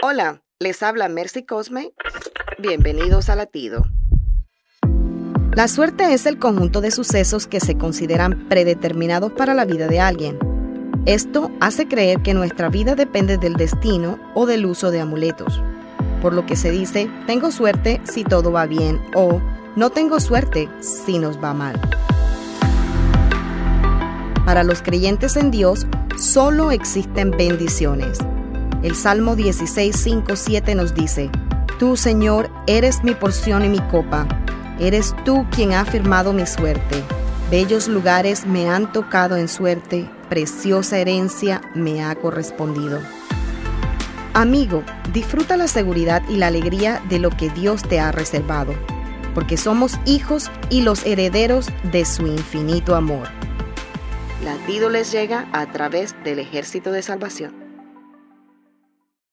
Hola, les habla Mercy Cosme. Bienvenidos a Latido. La suerte es el conjunto de sucesos que se consideran predeterminados para la vida de alguien. Esto hace creer que nuestra vida depende del destino o del uso de amuletos. Por lo que se dice, tengo suerte si todo va bien o no tengo suerte si nos va mal. Para los creyentes en Dios, solo existen bendiciones. El Salmo 16, 5, 7 nos dice, Tú, Señor, eres mi porción y mi copa. Eres tú quien ha firmado mi suerte. Bellos lugares me han tocado en suerte, preciosa herencia me ha correspondido. Amigo, disfruta la seguridad y la alegría de lo que Dios te ha reservado, porque somos hijos y los herederos de su infinito amor. Latido les llega a través del ejército de salvación.